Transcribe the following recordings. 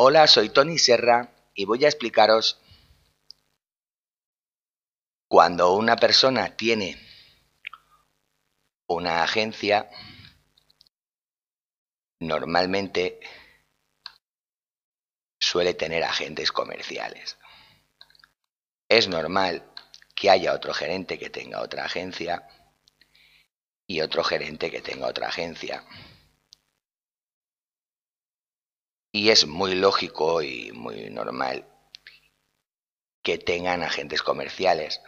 Hola, soy Tony Serra y voy a explicaros cuando una persona tiene una agencia, normalmente suele tener agentes comerciales. Es normal que haya otro gerente que tenga otra agencia y otro gerente que tenga otra agencia. Y es muy lógico y muy normal que tengan agentes comerciales.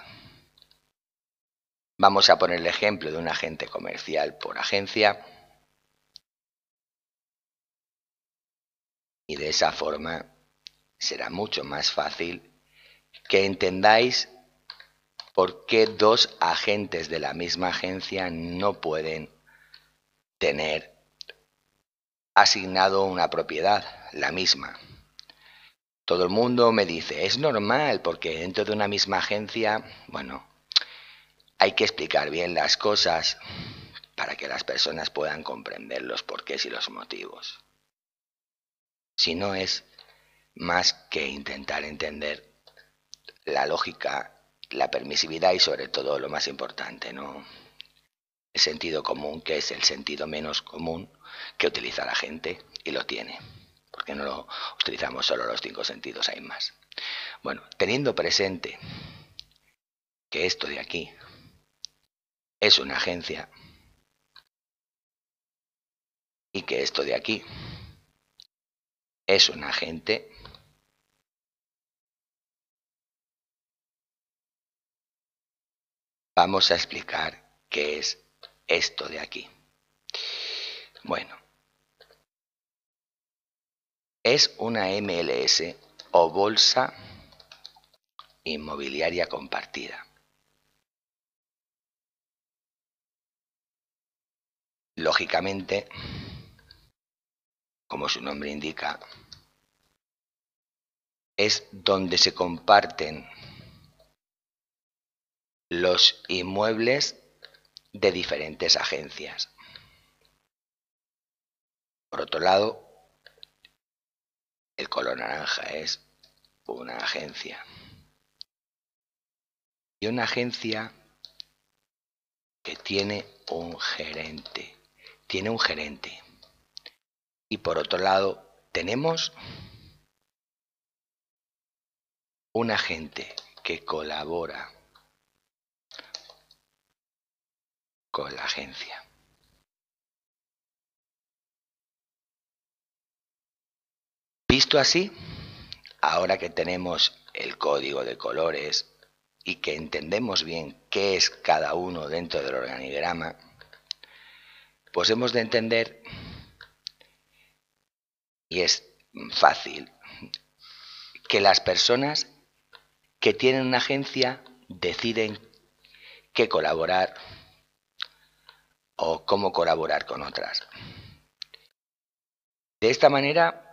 Vamos a poner el ejemplo de un agente comercial por agencia. Y de esa forma será mucho más fácil que entendáis por qué dos agentes de la misma agencia no pueden tener asignado una propiedad, la misma. Todo el mundo me dice, es normal, porque dentro de una misma agencia, bueno, hay que explicar bien las cosas para que las personas puedan comprender los porqués y los motivos. Si no es más que intentar entender la lógica, la permisividad y sobre todo lo más importante, ¿no? El sentido común, que es el sentido menos común que utiliza la gente y lo tiene, porque no lo utilizamos solo los cinco sentidos, hay más. Bueno, teniendo presente que esto de aquí es una agencia y que esto de aquí es un agente, vamos a explicar qué es esto de aquí. Bueno, es una MLS o bolsa inmobiliaria compartida. Lógicamente, como su nombre indica, es donde se comparten los inmuebles de diferentes agencias. Por otro lado, el color naranja es una agencia. Y una agencia que tiene un gerente. Tiene un gerente. Y por otro lado, tenemos un agente que colabora con la agencia. Visto así, ahora que tenemos el código de colores y que entendemos bien qué es cada uno dentro del organigrama, pues hemos de entender, y es fácil, que las personas que tienen una agencia deciden qué colaborar o cómo colaborar con otras. De esta manera,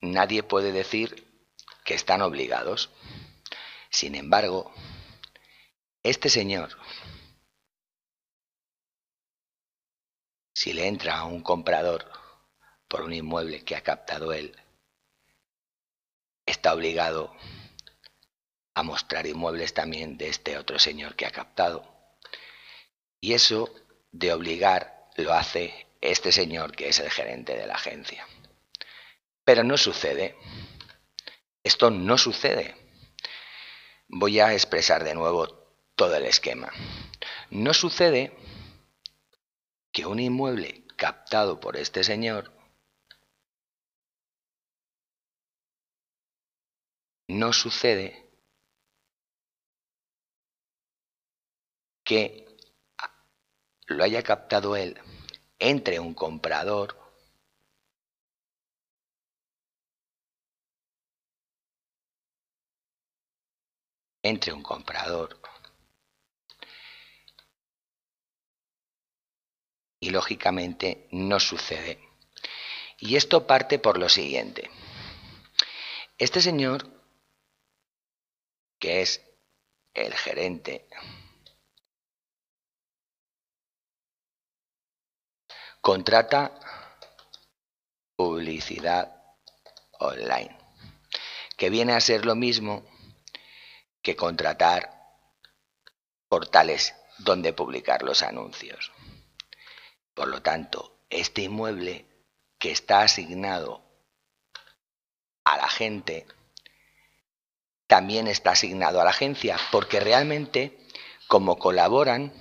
nadie puede decir que están obligados. Sin embargo, este señor, si le entra a un comprador por un inmueble que ha captado él, está obligado a mostrar inmuebles también de este otro señor que ha captado. Y eso de obligar lo hace este señor que es el gerente de la agencia. Pero no sucede. Esto no sucede. Voy a expresar de nuevo todo el esquema. No sucede que un inmueble captado por este señor no sucede que lo haya captado él entre un comprador entre un comprador y lógicamente no sucede. Y esto parte por lo siguiente. Este señor, que es el gerente Contrata publicidad online, que viene a ser lo mismo que contratar portales donde publicar los anuncios. Por lo tanto, este inmueble que está asignado a la gente también está asignado a la agencia, porque realmente, como colaboran,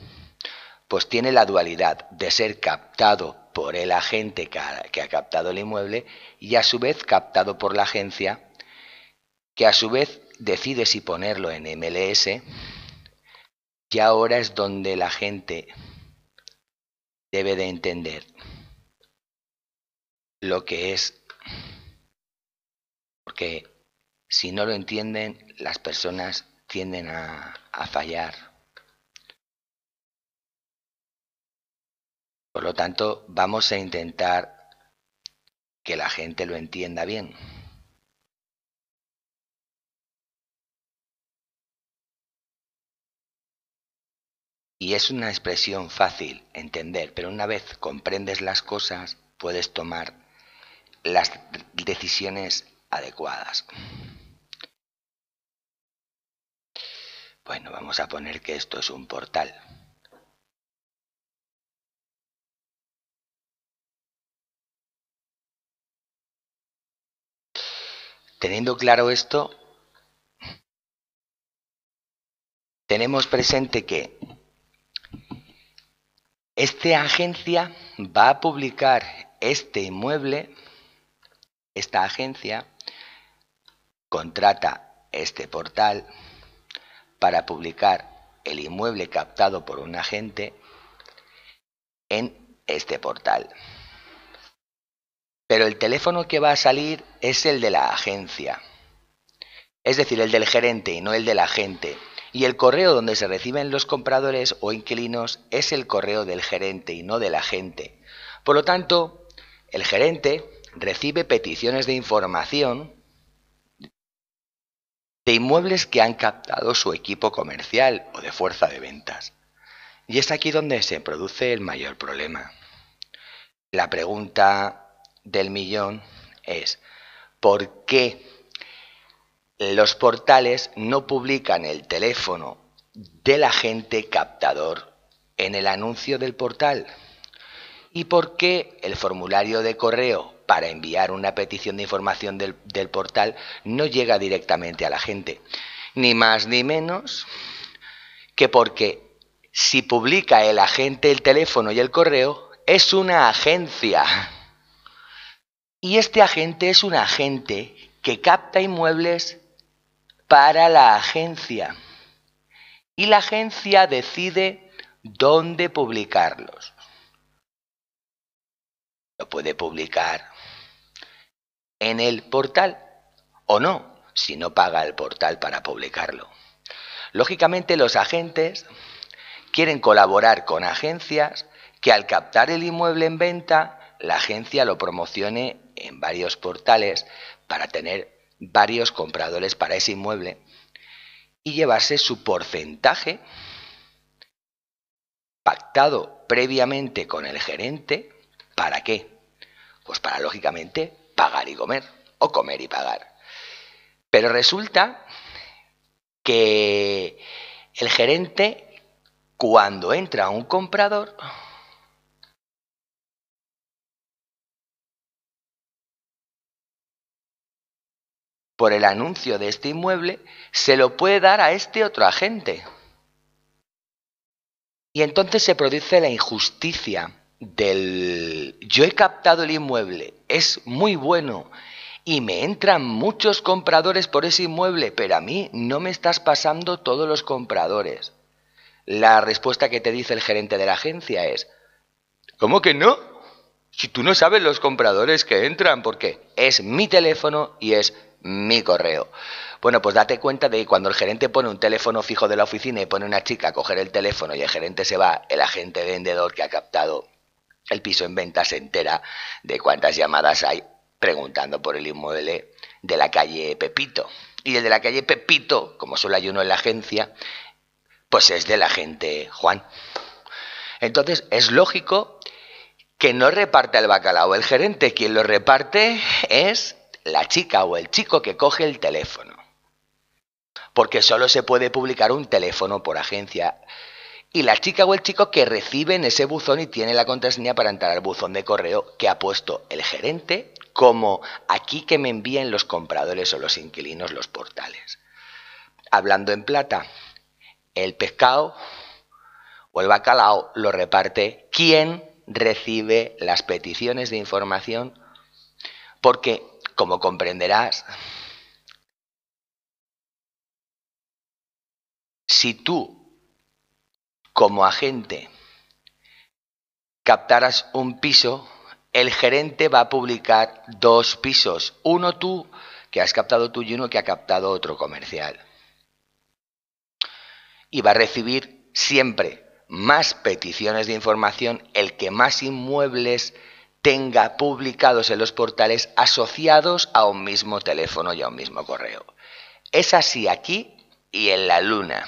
pues tiene la dualidad de ser captado por el agente que ha, captado el inmueble y a su vez captado por la agencia, que a su vez decide si ponerlo en MLS, y ahora es donde la gente debe de entender lo que es, porque si no lo entienden, las personas tienden a, a fallar. Por lo tanto, vamos a intentar que la gente lo entienda bien. Y es una expresión fácil entender, pero una vez comprendes las cosas, puedes tomar las decisiones adecuadas. Bueno, vamos a poner que esto es un portal. Teniendo claro esto, tenemos presente que esta agencia va a publicar este inmueble, esta agencia contrata este portal, para publicar el inmueble captado por un agente en este portal. Pero el teléfono que va a salir es el de la agencia, es decir, el del gerente y no el del agente. Y el correo donde se reciben los compradores o inquilinos es el correo del gerente y no del agente. Por lo tanto, el gerente recibe peticiones de información de inmuebles que han captado su equipo comercial o de fuerza de ventas. Y es aquí donde se produce el mayor problema. La pregunta del millón es, ¿por qué los portales no publican el teléfono del agente captador en el anuncio del portal? ¿Y por qué el formulario de correo para enviar una petición de información del, portal no llega directamente a la gente. Ni más ni menos que porque si publica el agente el teléfono y el correo, es una agencia. Y este agente es un agente que capta inmuebles para la agencia. Y la agencia decide dónde publicarlos. Lo puede publicar en el portal o no, si no paga el portal para publicarlo. Lógicamente los agentes quieren colaborar con agencias que al captar el inmueble en venta, la agencia lo promocione en varios portales para tener varios compradores para ese inmueble y llevarse su porcentaje pactado previamente con el gerente. ¿Para qué? Pues para, lógicamente, pagar y comer, o comer y pagar. Pero resulta que el gerente, cuando entra un comprador, por el anuncio de este inmueble, se lo puede dar a este otro agente. Y entonces se produce la injusticia del yo he captado el inmueble, es muy bueno y me entran muchos compradores por ese inmueble, pero a mí no me estás pasando todos los compradores. La respuesta que te dice el gerente de la agencia es, ¿cómo que no? Si tú no sabes los compradores que entran, porque es mi teléfono y es mi correo. Bueno, pues date cuenta de que cuando el gerente pone un teléfono fijo de la oficina y pone una chica a coger el teléfono y el gerente se va, el agente vendedor que ha captado el piso en venta se entera de cuántas llamadas hay preguntando por el inmueble de la calle Pepito. Y el de la calle Pepito, como solo hay uno en la agencia, pues es de la gente Juan. Entonces es lógico que no reparta el bacalao el gerente, quien lo reparte es la chica o el chico que coge el teléfono. Porque solo se puede publicar un teléfono por agencia. Y la chica o el chico que recibe en ese buzón y tiene la contraseña para entrar al buzón de correo que ha puesto el gerente como aquí que me envíen los compradores o los inquilinos los portales. Hablando en plata, el pescado o el bacalao lo reparte quien recibe las peticiones de información porque, como comprenderás, si tú, como agente, captaras un piso, el gerente va a publicar dos pisos, uno tú que has captado tú y uno que ha captado otro comercial. Y va a recibir siempre más peticiones de información el que más inmuebles tenga publicados en los portales asociados a un mismo teléfono y a un mismo correo. Es así aquí y en la luna.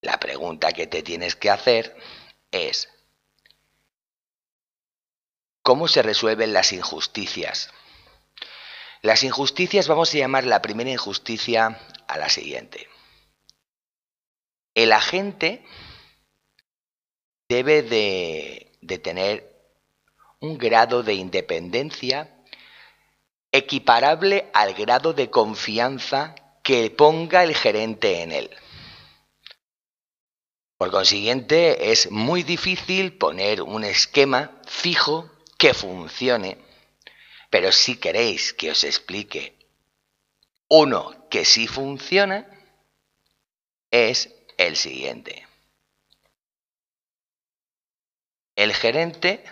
La pregunta que te tienes que hacer es, ¿cómo se resuelven las injusticias? Las injusticias vamos a llamar la primera injusticia a la siguiente. El agente debe de, de tener un grado de independencia equiparable al grado de confianza que ponga el gerente en él. Por consiguiente, es muy difícil poner un esquema fijo que funcione, pero si queréis que os explique uno que sí funciona, es el siguiente. El gerente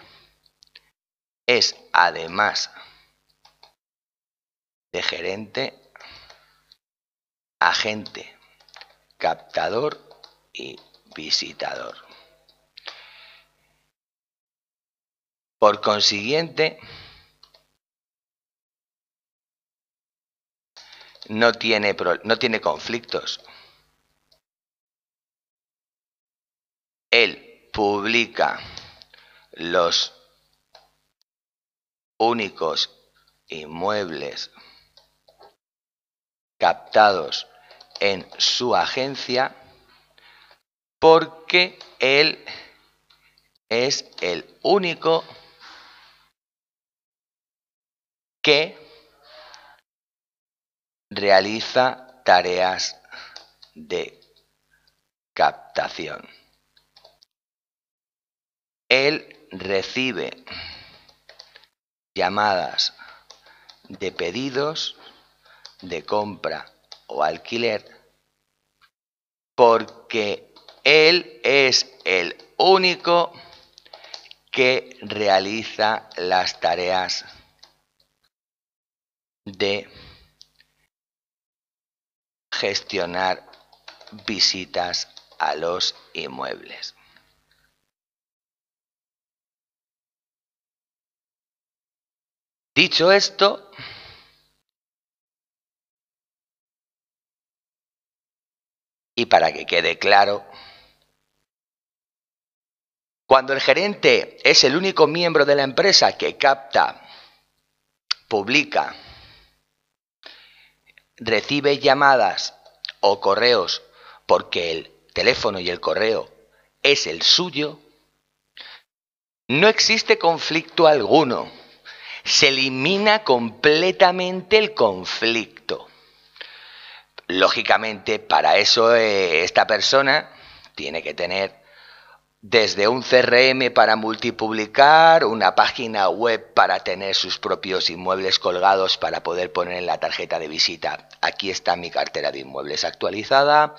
es además de gerente, agente, captador y visitador. Por consiguiente, no tiene, no tiene conflictos. Él publica los únicos inmuebles captados en su agencia porque él es el único que realiza tareas de captación. Él recibe llamadas de pedidos de compra o alquiler porque él es el único que realiza las tareas de gestionar visitas a los inmuebles. Dicho esto, y para que quede claro, cuando el gerente es el único miembro de la empresa que capta, publica, recibe llamadas o correos porque el teléfono y el correo es el suyo, no existe conflicto alguno se elimina completamente el conflicto. Lógicamente, para eso eh, esta persona tiene que tener desde un CRM para multipublicar, una página web para tener sus propios inmuebles colgados para poder poner en la tarjeta de visita, aquí está mi cartera de inmuebles actualizada,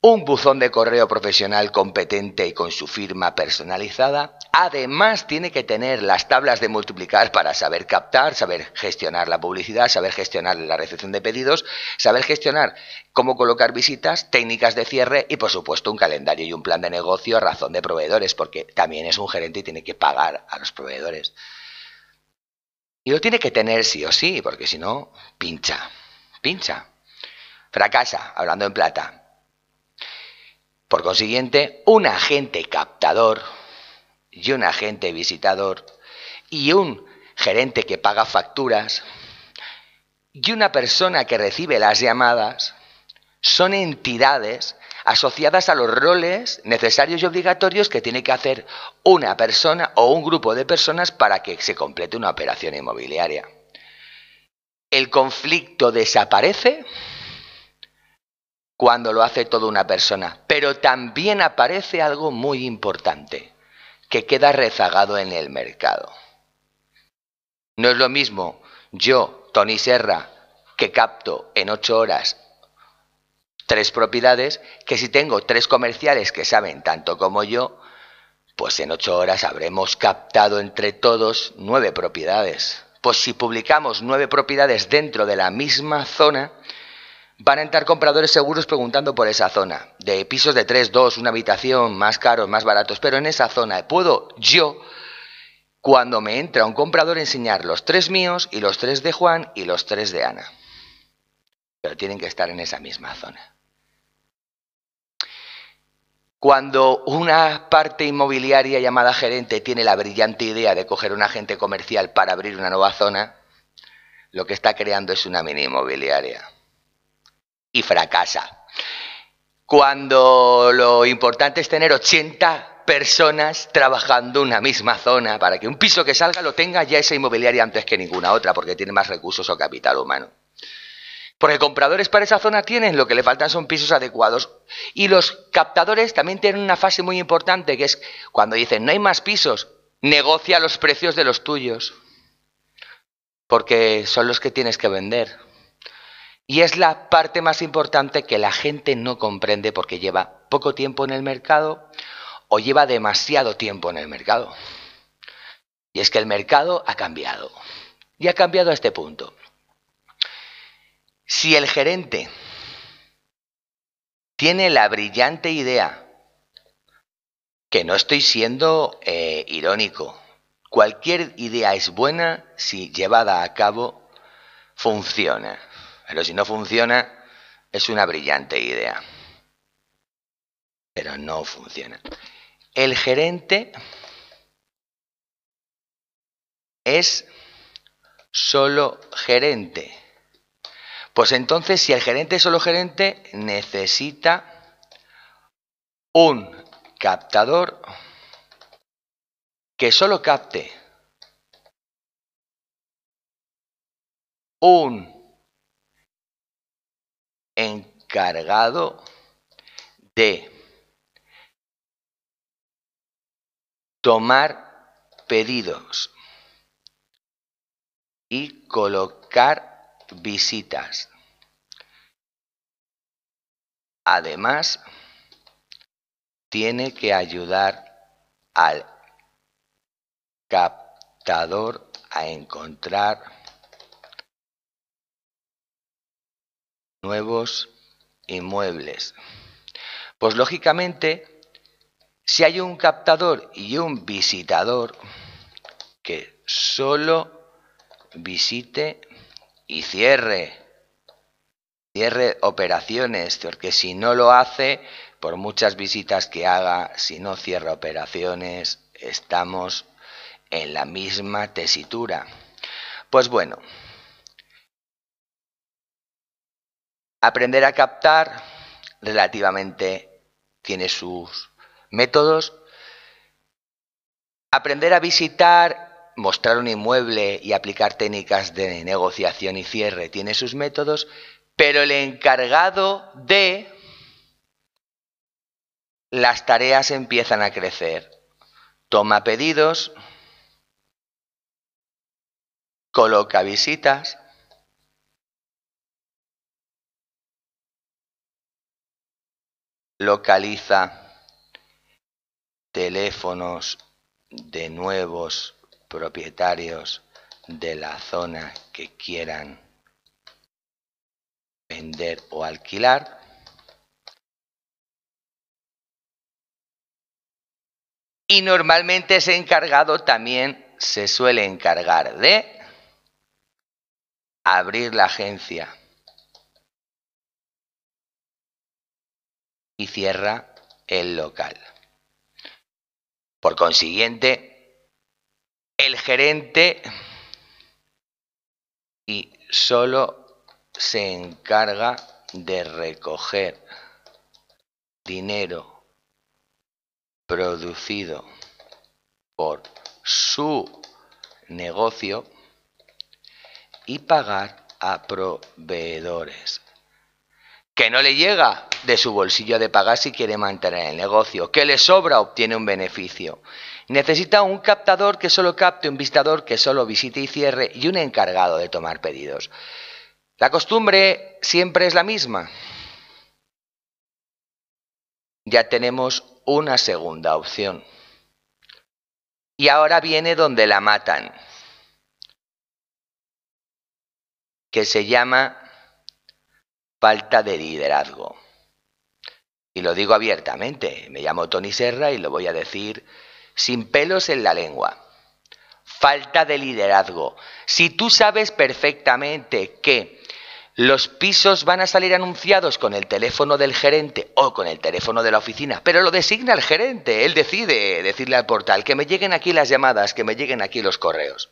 un buzón de correo profesional competente y con su firma personalizada. Además, tiene que tener las tablas de multiplicar para saber captar, saber gestionar la publicidad, saber gestionar la recepción de pedidos, saber gestionar cómo colocar visitas, técnicas de cierre y, por supuesto, un calendario y un plan de negocio a razón de proveedores, porque también es un gerente y tiene que pagar a los proveedores. Y lo tiene que tener sí o sí, porque si no, pincha, pincha. Fracasa, hablando en plata. Por consiguiente, un agente captador y un agente visitador y un gerente que paga facturas y una persona que recibe las llamadas son entidades asociadas a los roles necesarios y obligatorios que tiene que hacer una persona o un grupo de personas para que se complete una operación inmobiliaria. El conflicto desaparece cuando lo hace toda una persona, pero también aparece algo muy importante, que queda rezagado en el mercado. No es lo mismo yo, Tony Serra, que capto en ocho horas tres propiedades, que si tengo tres comerciales que saben tanto como yo, pues en ocho horas habremos captado entre todos nueve propiedades. Pues si publicamos nueve propiedades dentro de la misma zona, van a entrar compradores seguros preguntando por esa zona, de pisos de tres, dos, una habitación, más caros, más baratos, pero en esa zona puedo yo, cuando me entra un comprador, enseñar los tres míos y los tres de Juan y los tres de Ana. Pero tienen que estar en esa misma zona. Cuando una parte inmobiliaria llamada gerente tiene la brillante idea de coger un agente comercial para abrir una nueva zona, lo que está creando es una mini inmobiliaria. Y fracasa. Cuando lo importante es tener 80 personas trabajando en una misma zona para que un piso que salga lo tenga ya esa inmobiliaria antes que ninguna otra porque tiene más recursos o capital humano. Porque compradores para esa zona tienen, lo que le faltan son pisos adecuados. Y los captadores también tienen una fase muy importante, que es cuando dicen, no hay más pisos, negocia los precios de los tuyos. Porque son los que tienes que vender. Y es la parte más importante que la gente no comprende porque lleva poco tiempo en el mercado o lleva demasiado tiempo en el mercado. Y es que el mercado ha cambiado. Y ha cambiado a este punto. Si el gerente tiene la brillante idea, que no estoy siendo eh, irónico, cualquier idea es buena si llevada a cabo funciona, pero si no funciona es una brillante idea, pero no funciona. El gerente es solo gerente pues entonces, si el gerente es solo gerente, necesita un captador que solo capte un encargado de tomar pedidos y colocar visitas. Además, tiene que ayudar al captador a encontrar nuevos inmuebles. Pues lógicamente, si hay un captador y un visitador que solo visite y cierre, cierre operaciones, porque si no lo hace, por muchas visitas que haga, si no cierra operaciones, estamos en la misma tesitura. Pues bueno, aprender a captar relativamente tiene sus métodos. Aprender a visitar mostrar un inmueble y aplicar técnicas de negociación y cierre tiene sus métodos, pero el encargado de las tareas empiezan a crecer. Toma pedidos, coloca visitas, localiza teléfonos de nuevos propietarios de la zona que quieran vender o alquilar. Y normalmente ese encargado también se suele encargar de abrir la agencia y cierra el local. Por consiguiente, el gerente y solo se encarga de recoger dinero producido por su negocio y pagar a proveedores. Que no le llega de su bolsillo de pagar si quiere mantener el negocio. Que le sobra obtiene un beneficio. Necesita un captador que solo capte, un visitador que solo visite y cierre y un encargado de tomar pedidos. La costumbre siempre es la misma. Ya tenemos una segunda opción. Y ahora viene donde la matan, que se llama falta de liderazgo. Y lo digo abiertamente, me llamo Tony Serra y lo voy a decir sin pelos en la lengua. Falta de liderazgo. Si tú sabes perfectamente que los pisos van a salir anunciados con el teléfono del gerente o con el teléfono de la oficina, pero lo designa el gerente, él decide decirle al portal que me lleguen aquí las llamadas, que me lleguen aquí los correos.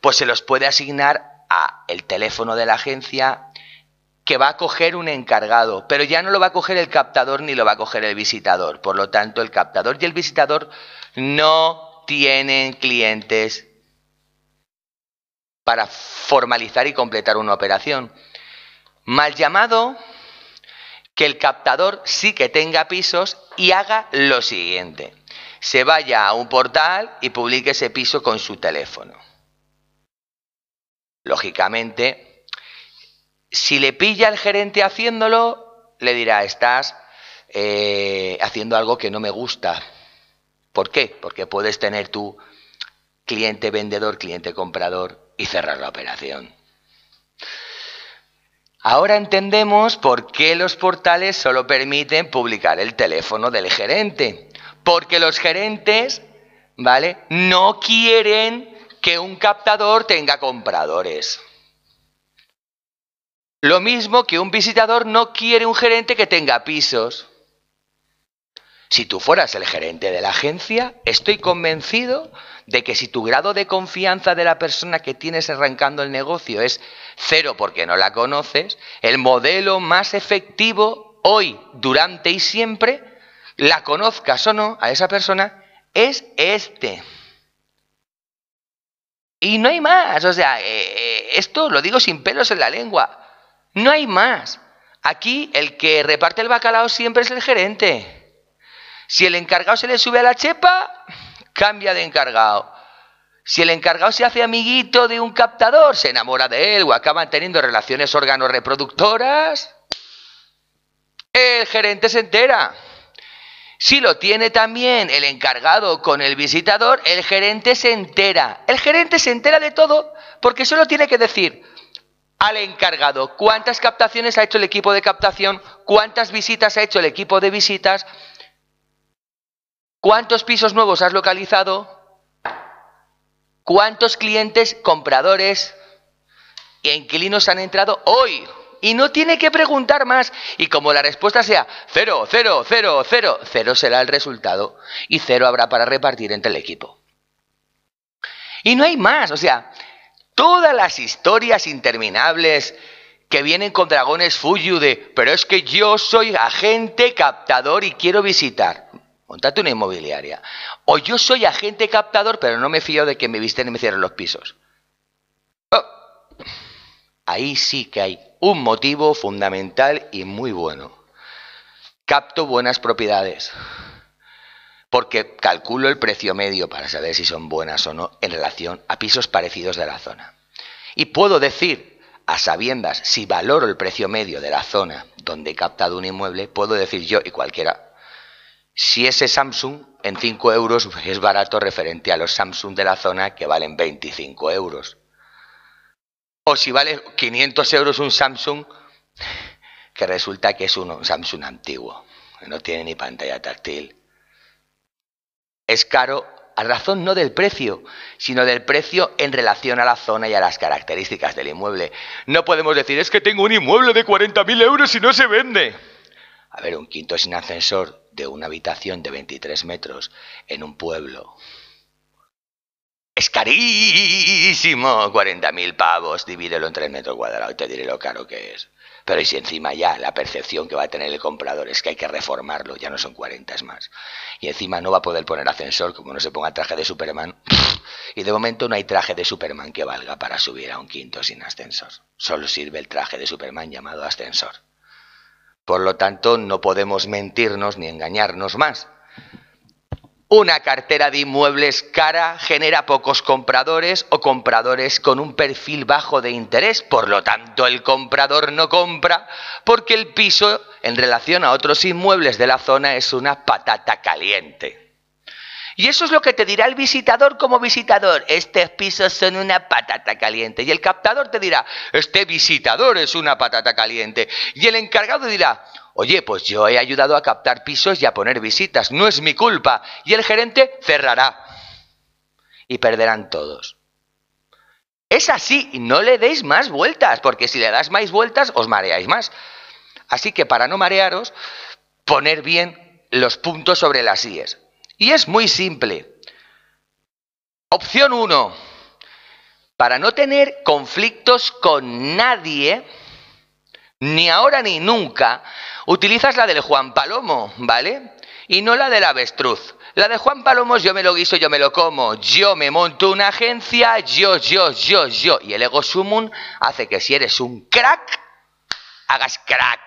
Pues se los puede asignar a el teléfono de la agencia que va a coger un encargado, pero ya no lo va a coger el captador ni lo va a coger el visitador. Por lo tanto, el captador y el visitador no tienen clientes para formalizar y completar una operación. Mal llamado que el captador sí que tenga pisos y haga lo siguiente. Se vaya a un portal y publique ese piso con su teléfono. Lógicamente, si le pilla el gerente haciéndolo, le dirá, estás eh, haciendo algo que no me gusta, ¿Por qué? Porque puedes tener tu cliente vendedor, cliente comprador y cerrar la operación. Ahora entendemos por qué los portales solo permiten publicar el teléfono del gerente. Porque los gerentes, ¿vale? No quieren que un captador tenga compradores. Lo mismo que un visitador no quiere un gerente que tenga pisos. Si tú fueras el gerente de la agencia, estoy convencido de que si tu grado de confianza de la persona que tienes arrancando el negocio es cero porque no la conoces, el modelo más efectivo hoy, durante y siempre, la conozcas o no a esa persona, es este. Y no hay más, o sea, eh, eh, esto lo digo sin pelos en la lengua, no hay más. Aquí el que reparte el bacalao siempre es el gerente. Si el encargado se le sube a la chepa, cambia de encargado. Si el encargado se hace amiguito de un captador, se enamora de él o acaban teniendo relaciones órganos reproductoras, el gerente se entera. Si lo tiene también el encargado con el visitador, el gerente se entera. El gerente se entera de todo porque solo tiene que decir al encargado cuántas captaciones ha hecho el equipo de captación, cuántas visitas ha hecho el equipo de visitas, ¿Cuántos pisos nuevos has localizado? ¿Cuántos clientes, compradores e inquilinos han entrado hoy? Y no tiene que preguntar más. Y como la respuesta sea cero, cero, cero, cero, cero será el resultado y cero habrá para repartir entre el equipo. Y no hay más. O sea, todas las historias interminables que vienen con dragones Fuyu de, pero es que yo soy agente captador y quiero visitar. Montate una inmobiliaria. O yo soy agente captador, pero no me fío de que me visten y me cierren los pisos. Oh. Ahí sí que hay un motivo fundamental y muy bueno. Capto buenas propiedades. Porque calculo el precio medio para saber si son buenas o no en relación a pisos parecidos de la zona. Y puedo decir, a sabiendas, si valoro el precio medio de la zona donde he captado un inmueble, puedo decir yo y cualquiera si ese Samsung en 5 euros es barato referente a los Samsung de la zona que valen 25 euros. O si vale 500 euros un Samsung, que resulta que es un Samsung antiguo, no tiene ni pantalla táctil. Es caro a razón no del precio, sino del precio en relación a la zona y a las características del inmueble. No podemos decir, es que tengo un inmueble de 40.000 euros y no se vende. A ver, un quinto sin ascensor de una habitación de 23 metros en un pueblo Es carísimo, 40.000 pavos, divídelo en 3 metros cuadrados y te diré lo caro que es. Pero y si encima ya la percepción que va a tener el comprador es que hay que reformarlo, ya no son 40, es más. Y encima no va a poder poner ascensor como no se ponga traje de Superman. Y de momento no hay traje de Superman que valga para subir a un quinto sin ascensor. Solo sirve el traje de Superman llamado ascensor. Por lo tanto, no podemos mentirnos ni engañarnos más. Una cartera de inmuebles cara genera pocos compradores o compradores con un perfil bajo de interés. Por lo tanto, el comprador no compra porque el piso en relación a otros inmuebles de la zona es una patata caliente. Y eso es lo que te dirá el visitador como visitador. Estos pisos son una patata caliente. Y el captador te dirá, este visitador es una patata caliente. Y el encargado dirá, Oye, pues yo he ayudado a captar pisos y a poner visitas, no es mi culpa. Y el gerente cerrará. Y perderán todos. Es así, y no le deis más vueltas, porque si le das más vueltas os mareáis más. Así que para no marearos, poner bien los puntos sobre las IES. Y es muy simple. Opción 1. Para no tener conflictos con nadie, ni ahora ni nunca, utilizas la del Juan Palomo, ¿vale? Y no la del avestruz. La de Juan Palomo yo me lo guiso, yo me lo como, yo me monto una agencia, yo, yo, yo, yo. Y el ego sumum hace que si eres un crack, hagas crack.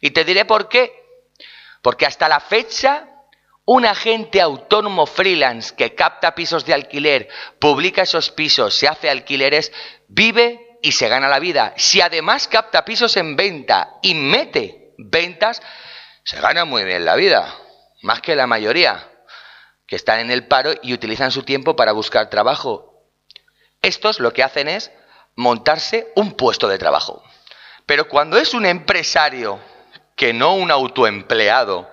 Y te diré por qué. Porque hasta la fecha, un agente autónomo freelance que capta pisos de alquiler, publica esos pisos, se hace alquileres, vive y se gana la vida. Si además capta pisos en venta y mete ventas, se gana muy bien la vida, más que la mayoría, que están en el paro y utilizan su tiempo para buscar trabajo. Estos lo que hacen es montarse un puesto de trabajo. Pero cuando es un empresario, que no un autoempleado,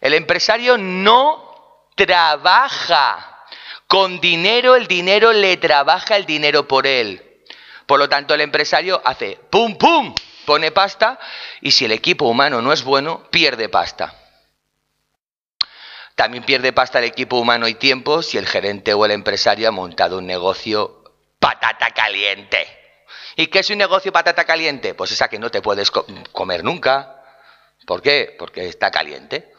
el empresario no trabaja con dinero, el dinero le trabaja el dinero por él. Por lo tanto, el empresario hace pum, pum, pone pasta y si el equipo humano no es bueno, pierde pasta. También pierde pasta el equipo humano y tiempo si el gerente o el empresario ha montado un negocio patata caliente. ¿Y qué es un negocio patata caliente? Pues esa que no te puedes comer nunca. ¿Por qué? Porque está caliente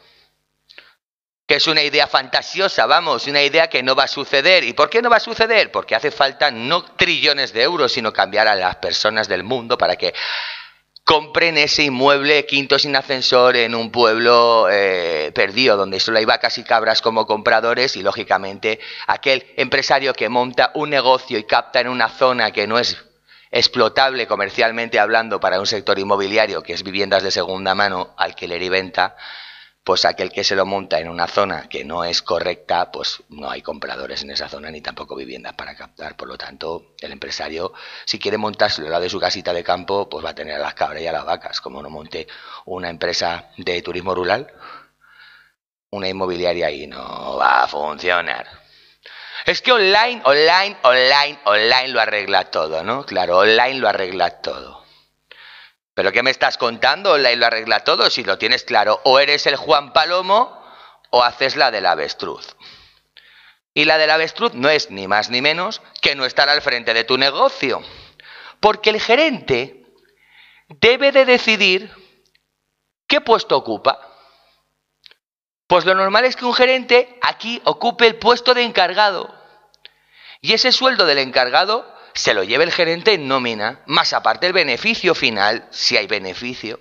que es una idea fantasiosa, vamos, una idea que no va a suceder. ¿Y por qué no va a suceder? Porque hace falta no trillones de euros, sino cambiar a las personas del mundo para que compren ese inmueble quinto sin ascensor en un pueblo eh, perdido, donde solo hay vacas y cabras como compradores y, lógicamente, aquel empresario que monta un negocio y capta en una zona que no es explotable comercialmente hablando para un sector inmobiliario, que es viviendas de segunda mano, alquiler y venta, pues aquel que se lo monta en una zona que no es correcta, pues no hay compradores en esa zona ni tampoco viviendas para captar. Por lo tanto, el empresario, si quiere montarse la de su casita de campo, pues va a tener a las cabras y a las vacas. Como no monte una empresa de turismo rural, una inmobiliaria y no va a funcionar. Es que online, online, online, online lo arregla todo, ¿no? Claro, online lo arregla todo. ¿Pero qué me estás contando? La lo arregla todo si lo tienes claro. O eres el Juan Palomo o haces la del avestruz. Y la del avestruz no es ni más ni menos que no estar al frente de tu negocio. Porque el gerente debe de decidir qué puesto ocupa. Pues lo normal es que un gerente aquí ocupe el puesto de encargado. Y ese sueldo del encargado se lo lleve el gerente en nómina, más aparte el beneficio final, si hay beneficio.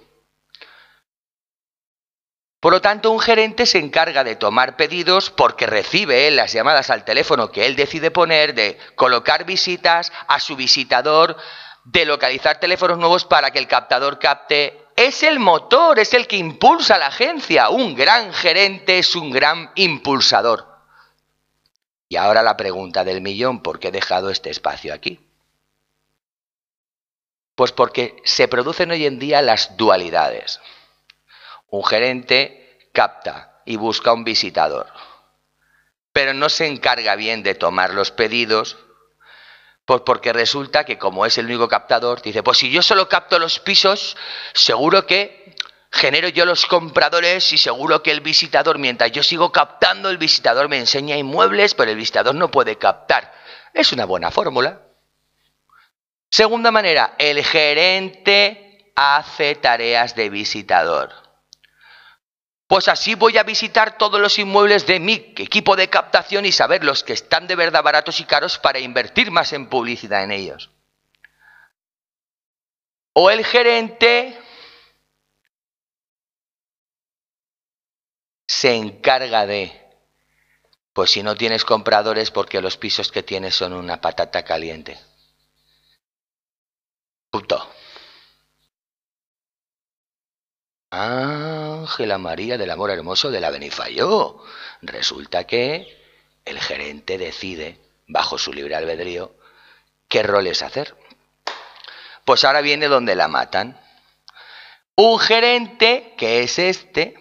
Por lo tanto, un gerente se encarga de tomar pedidos porque recibe las llamadas al teléfono que él decide poner, de colocar visitas a su visitador, de localizar teléfonos nuevos para que el captador capte. Es el motor, es el que impulsa la agencia. Un gran gerente es un gran impulsador. Y ahora la pregunta del millón, ¿por qué he dejado este espacio aquí? Pues porque se producen hoy en día las dualidades. Un gerente capta y busca un visitador, pero no se encarga bien de tomar los pedidos, pues porque resulta que como es el único captador, dice, pues si yo solo capto los pisos, seguro que genero yo los compradores y seguro que el visitador, mientras yo sigo captando, el visitador me enseña inmuebles, pero el visitador no puede captar. Es una buena fórmula. Segunda manera, el gerente hace tareas de visitador. Pues así voy a visitar todos los inmuebles de mi equipo de captación y saber los que están de verdad baratos y caros para invertir más en publicidad en ellos. O el gerente se encarga de, pues si no tienes compradores porque los pisos que tienes son una patata caliente. Ángela María del Amor Hermoso de la Benifayó. Resulta que el gerente decide, bajo su libre albedrío, qué roles hacer. Pues ahora viene donde la matan. Un gerente, que es este,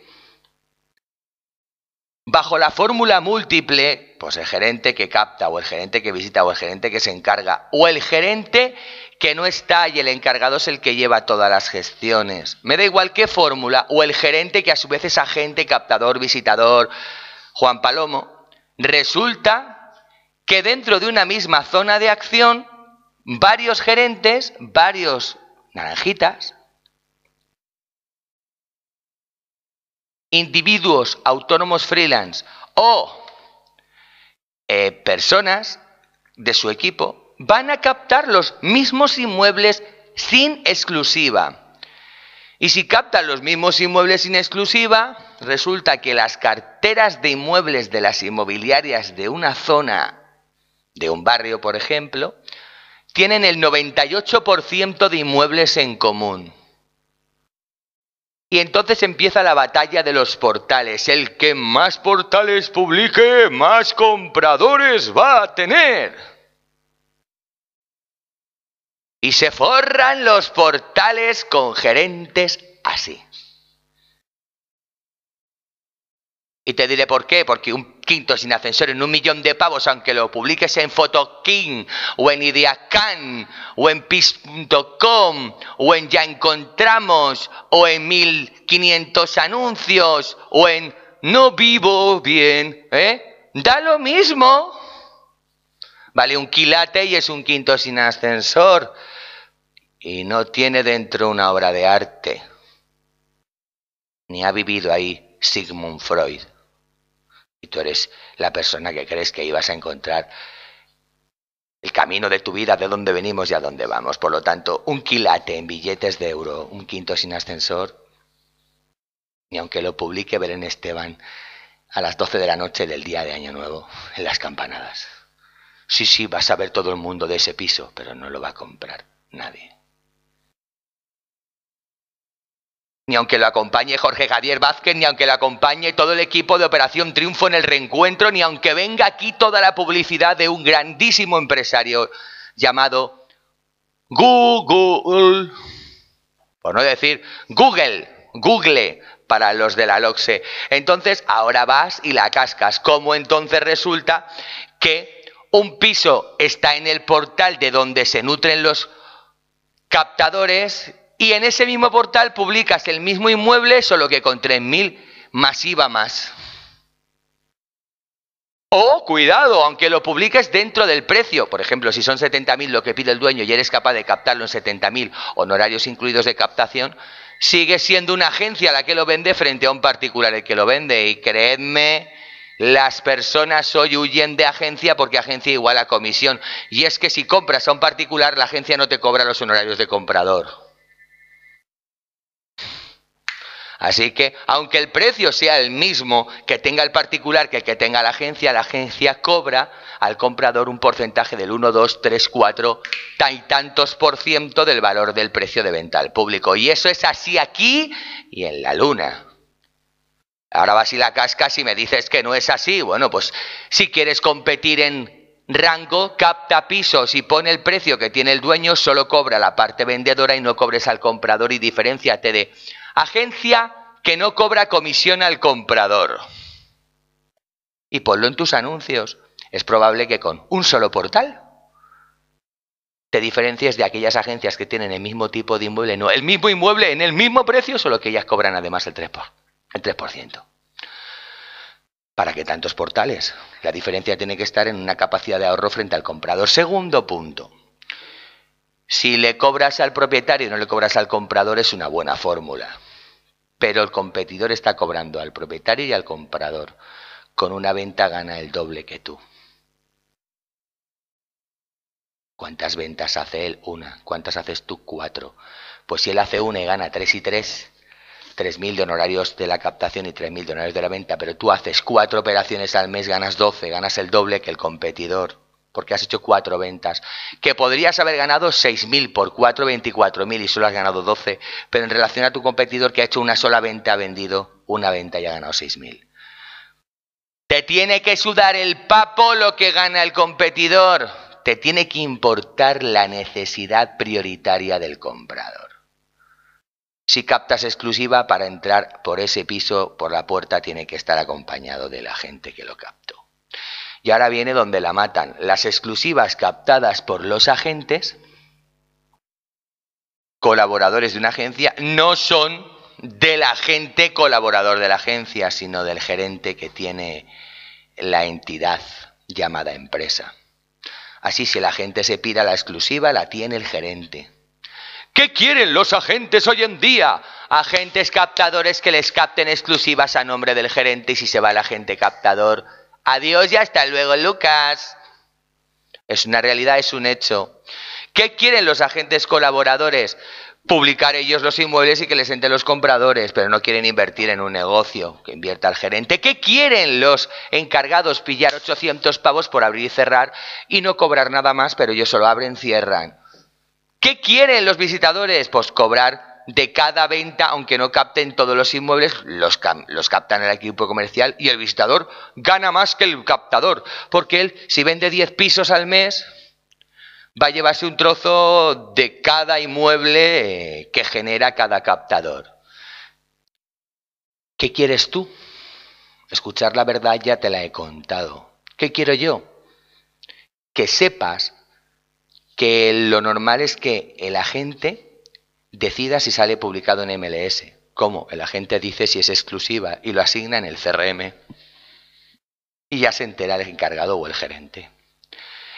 bajo la fórmula múltiple, pues el gerente que capta, o el gerente que visita, o el gerente que se encarga, o el gerente que no está y el encargado es el que lleva todas las gestiones. Me da igual qué fórmula, o el gerente que a su vez es agente, captador, visitador, Juan Palomo, resulta que dentro de una misma zona de acción, varios gerentes, varios naranjitas, individuos autónomos freelance o eh, personas de su equipo van a captar los mismos inmuebles sin exclusiva. Y si captan los mismos inmuebles sin exclusiva, resulta que las carteras de inmuebles de las inmobiliarias de una zona, de un barrio, por ejemplo, tienen el 98% de inmuebles en común. Y entonces empieza la batalla de los portales. El que más portales publique, más compradores va a tener y se forran los portales con gerentes así. Y te diré por qué, porque un quinto sin ascensor en un millón de pavos, aunque lo publiques en Photoking, o en Ideacan, o en Pis.com, o en Ya Encontramos, o en 1500 anuncios, o en No Vivo Bien, ¿eh? Da lo mismo. Vale un quilate y es un quinto sin ascensor y no tiene dentro una obra de arte, ni ha vivido ahí Sigmund Freud. Y tú eres la persona que crees que ibas a encontrar el camino de tu vida, de dónde venimos y a dónde vamos. Por lo tanto, un quilate en billetes de euro, un quinto sin ascensor, ni aunque lo publique Belén Esteban a las 12 de la noche del día de Año Nuevo, en las campanadas. Sí, sí, vas a ver todo el mundo de ese piso, pero no lo va a comprar nadie. Ni aunque lo acompañe Jorge Javier Vázquez, ni aunque lo acompañe todo el equipo de Operación Triunfo en el reencuentro, ni aunque venga aquí toda la publicidad de un grandísimo empresario llamado Google, por no decir Google, Google para los de la LOXE. Entonces, ahora vas y la cascas. ¿Cómo entonces resulta que un piso está en el portal de donde se nutren los captadores y en ese mismo portal publicas el mismo inmueble, solo que con 3.000 masiva más. O, cuidado, aunque lo publiques dentro del precio, por ejemplo, si son 70.000 lo que pide el dueño y eres capaz de captarlo en 70.000, honorarios incluidos de captación, sigue siendo una agencia la que lo vende frente a un particular el que lo vende. Y creedme, las personas hoy huyen de agencia porque agencia igual a comisión. Y es que si compras a un particular, la agencia no te cobra los honorarios de comprador. Así que, aunque el precio sea el mismo que tenga el particular que el que tenga la agencia, la agencia cobra al comprador un porcentaje del 1, 2, 3, 4 y tantos por ciento del valor del precio de venta al público. Y eso es así aquí y en la luna. Ahora vas y la cascas y me dices que no es así. Bueno, pues si quieres competir en rango, capta pisos y pone el precio que tiene el dueño, solo cobra la parte vendedora y no cobres al comprador y diferenciate de Agencia que no cobra comisión al comprador. Y ponlo en tus anuncios. Es probable que con un solo portal te diferencias de aquellas agencias que tienen el mismo tipo de inmueble, no, el mismo inmueble en el mismo precio, solo que ellas cobran además el 3%. El 3%. ¿Para qué tantos portales? La diferencia tiene que estar en una capacidad de ahorro frente al comprador. Segundo punto. Si le cobras al propietario y no le cobras al comprador es una buena fórmula. Pero el competidor está cobrando al propietario y al comprador. Con una venta gana el doble que tú. ¿Cuántas ventas hace él? Una. ¿Cuántas haces tú? Cuatro. Pues si él hace una y gana tres y tres, 3.000 de honorarios de la captación y 3.000 de honorarios de la venta, pero tú haces cuatro operaciones al mes, ganas 12, ganas el doble que el competidor, porque has hecho cuatro ventas, que podrías haber ganado 6.000 por 4, 24.000 y solo has ganado 12, pero en relación a tu competidor que ha hecho una sola venta, ha vendido una venta y ha ganado 6.000. Te tiene que sudar el papo lo que gana el competidor, te tiene que importar la necesidad prioritaria del comprador. Si captas exclusiva, para entrar por ese piso, por la puerta, tiene que estar acompañado de la gente que lo captó. Y ahora viene donde la matan. Las exclusivas captadas por los agentes, colaboradores de una agencia, no son del agente colaborador de la agencia, sino del gerente que tiene la entidad llamada empresa. Así si el agente se pida la exclusiva, la tiene el gerente. ¿Qué quieren los agentes hoy en día? Agentes captadores que les capten exclusivas a nombre del gerente y si se va el agente captador, adiós y hasta luego Lucas. Es una realidad, es un hecho. ¿Qué quieren los agentes colaboradores? Publicar ellos los inmuebles y que les entren los compradores, pero no quieren invertir en un negocio que invierta el gerente. ¿Qué quieren los encargados? Pillar 800 pavos por abrir y cerrar y no cobrar nada más, pero ellos solo abren, cierran. ¿Qué quieren los visitadores? Pues cobrar de cada venta, aunque no capten todos los inmuebles, los, los, captan el equipo comercial y el visitador gana más que el captador, porque él, si vende 10 pisos al mes, va a llevarse un trozo de cada inmueble eh, que genera cada captador. ¿Qué quieres tú? Escuchar la verdad ya te la he contado. ¿Qué quiero yo? Que sepas que lo normal es que el agente decida si sale publicado en MLS. ¿Cómo? El agente dice si es exclusiva y lo asigna en el CRM. Y ya se entera el encargado o el gerente.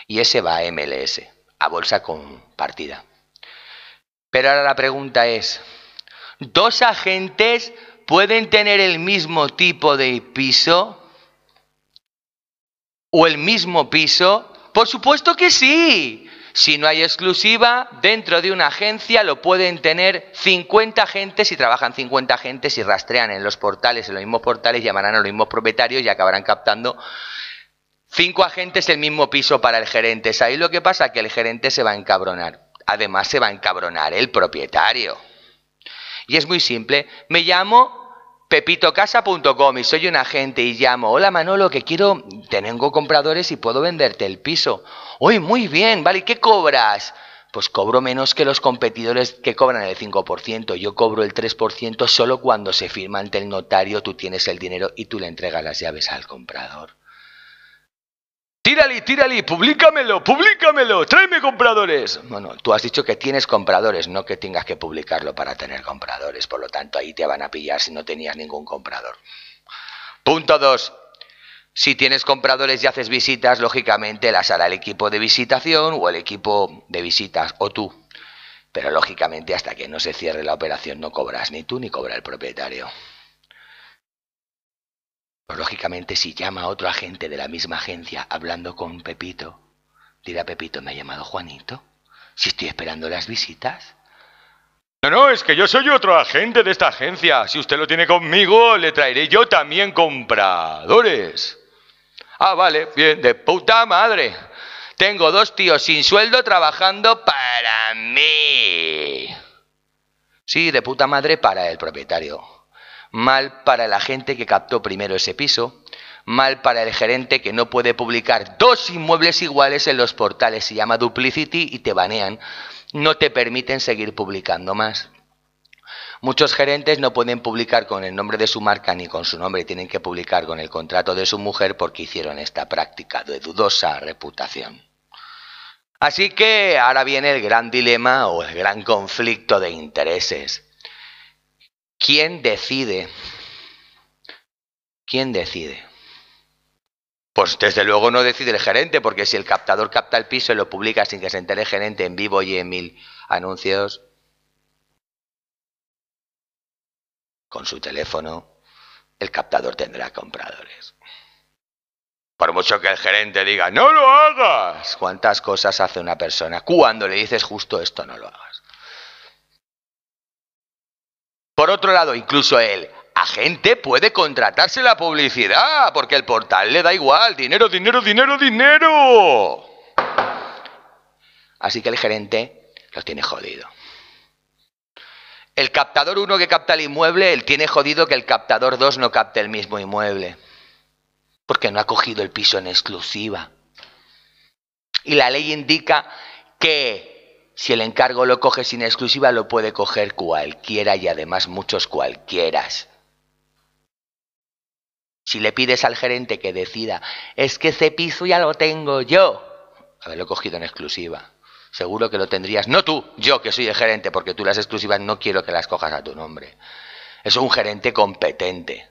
Y ese va a MLS, a bolsa compartida. Pero ahora la pregunta es, ¿dos agentes pueden tener el mismo tipo de piso? ¿O el mismo piso? Por supuesto que sí. Si no hay exclusiva, dentro de una agencia lo pueden tener 50 agentes y trabajan 50 agentes y rastrean en los portales, en los mismos portales, llamarán a los mismos propietarios y acabarán captando cinco agentes el mismo piso para el gerente. ¿Es ahí lo que pasa? Que el gerente se va a encabronar. Además se va a encabronar el propietario. Y es muy simple. Me llamo pepitocasa.com y soy un agente y llamo, hola Manolo, que quiero, tengo compradores y puedo venderte el piso. Uy, muy bien, vale, ¿y qué cobras? Pues cobro menos que los competidores que cobran el 5%. Yo cobro el 3% solo cuando se firma ante el notario, tú tienes el dinero y tú le entregas las llaves al comprador. Tírale, tírale, publícamelo, publícamelo, tráeme compradores. Bueno, tú has dicho que tienes compradores, no que tengas que publicarlo para tener compradores. Por lo tanto, ahí te van a pillar si no tenías ningún comprador. Punto 2. Si tienes compradores y haces visitas, lógicamente las hará el equipo de visitación o el equipo de visitas o tú. Pero lógicamente hasta que no se cierre la operación no cobras ni tú ni cobra el propietario. Pero lógicamente si llama a otro agente de la misma agencia hablando con Pepito, dirá Pepito, ¿me ha llamado Juanito? Si estoy esperando las visitas. No, no, es que yo soy otro agente de esta agencia. Si usted lo tiene conmigo, le traeré yo también compradores. Ah, vale, bien, de puta madre. Tengo dos tíos sin sueldo trabajando para mí. Sí, de puta madre para el propietario mal para la gente que captó primero ese piso, mal para el gerente que no puede publicar dos inmuebles iguales en los portales, se llama duplicity y te banean, no te permiten seguir publicando más. Muchos gerentes no pueden publicar con el nombre de su marca ni con su nombre, tienen que publicar con el contrato de su mujer porque hicieron esta práctica de dudosa reputación. Así que ahora viene el gran dilema o el gran conflicto de intereses. ¿Quién decide? ¿Quién decide? Pues desde luego no decide el gerente, porque si el captador capta el piso y lo publica sin que se entere el gerente en vivo y en mil anuncios, con su teléfono, el captador tendrá compradores. Por mucho que el gerente diga, no lo hagas. ¿Cuántas cosas hace una persona cuando le dices justo esto, no lo hagas? Por otro lado, incluso el agente puede contratarse la publicidad, porque el portal le da igual. Dinero, dinero, dinero, dinero. Así que el gerente lo tiene jodido. El captador 1 que capta el inmueble, él tiene jodido que el captador 2 no capte el mismo inmueble porque no ha cogido el piso en exclusiva. Y la ley indica que si el encargo lo coge sin exclusiva, lo puede coger cualquiera y además muchos cualquieras. Si le pides al gerente que decida, es que ese piso ya lo tengo yo, haberlo cogido en exclusiva. Seguro que lo tendrías, no tú, yo que soy el gerente, porque tú las exclusivas no quiero que las cojas a tu nombre. Es un gerente competente.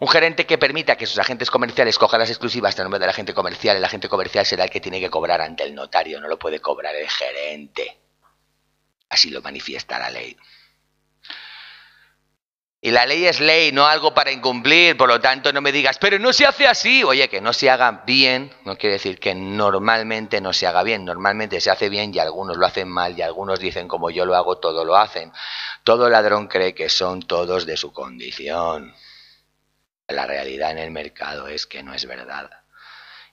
Un gerente que permita que sus agentes comerciales cojan las exclusivas en nombre del agente comercial, el agente comercial será el que tiene que cobrar ante el notario, no lo puede cobrar el gerente. Así lo manifiesta la ley. Y la ley es ley, no algo para incumplir, por lo tanto no me digas, pero no se hace así. Oye, que no se haga bien, no quiere decir que normalmente no se haga bien, normalmente se hace bien y algunos lo hacen mal y algunos dicen como yo lo hago, todo lo hacen. Todo ladrón cree que son todos de su condición. La realidad en el mercado es que no es verdad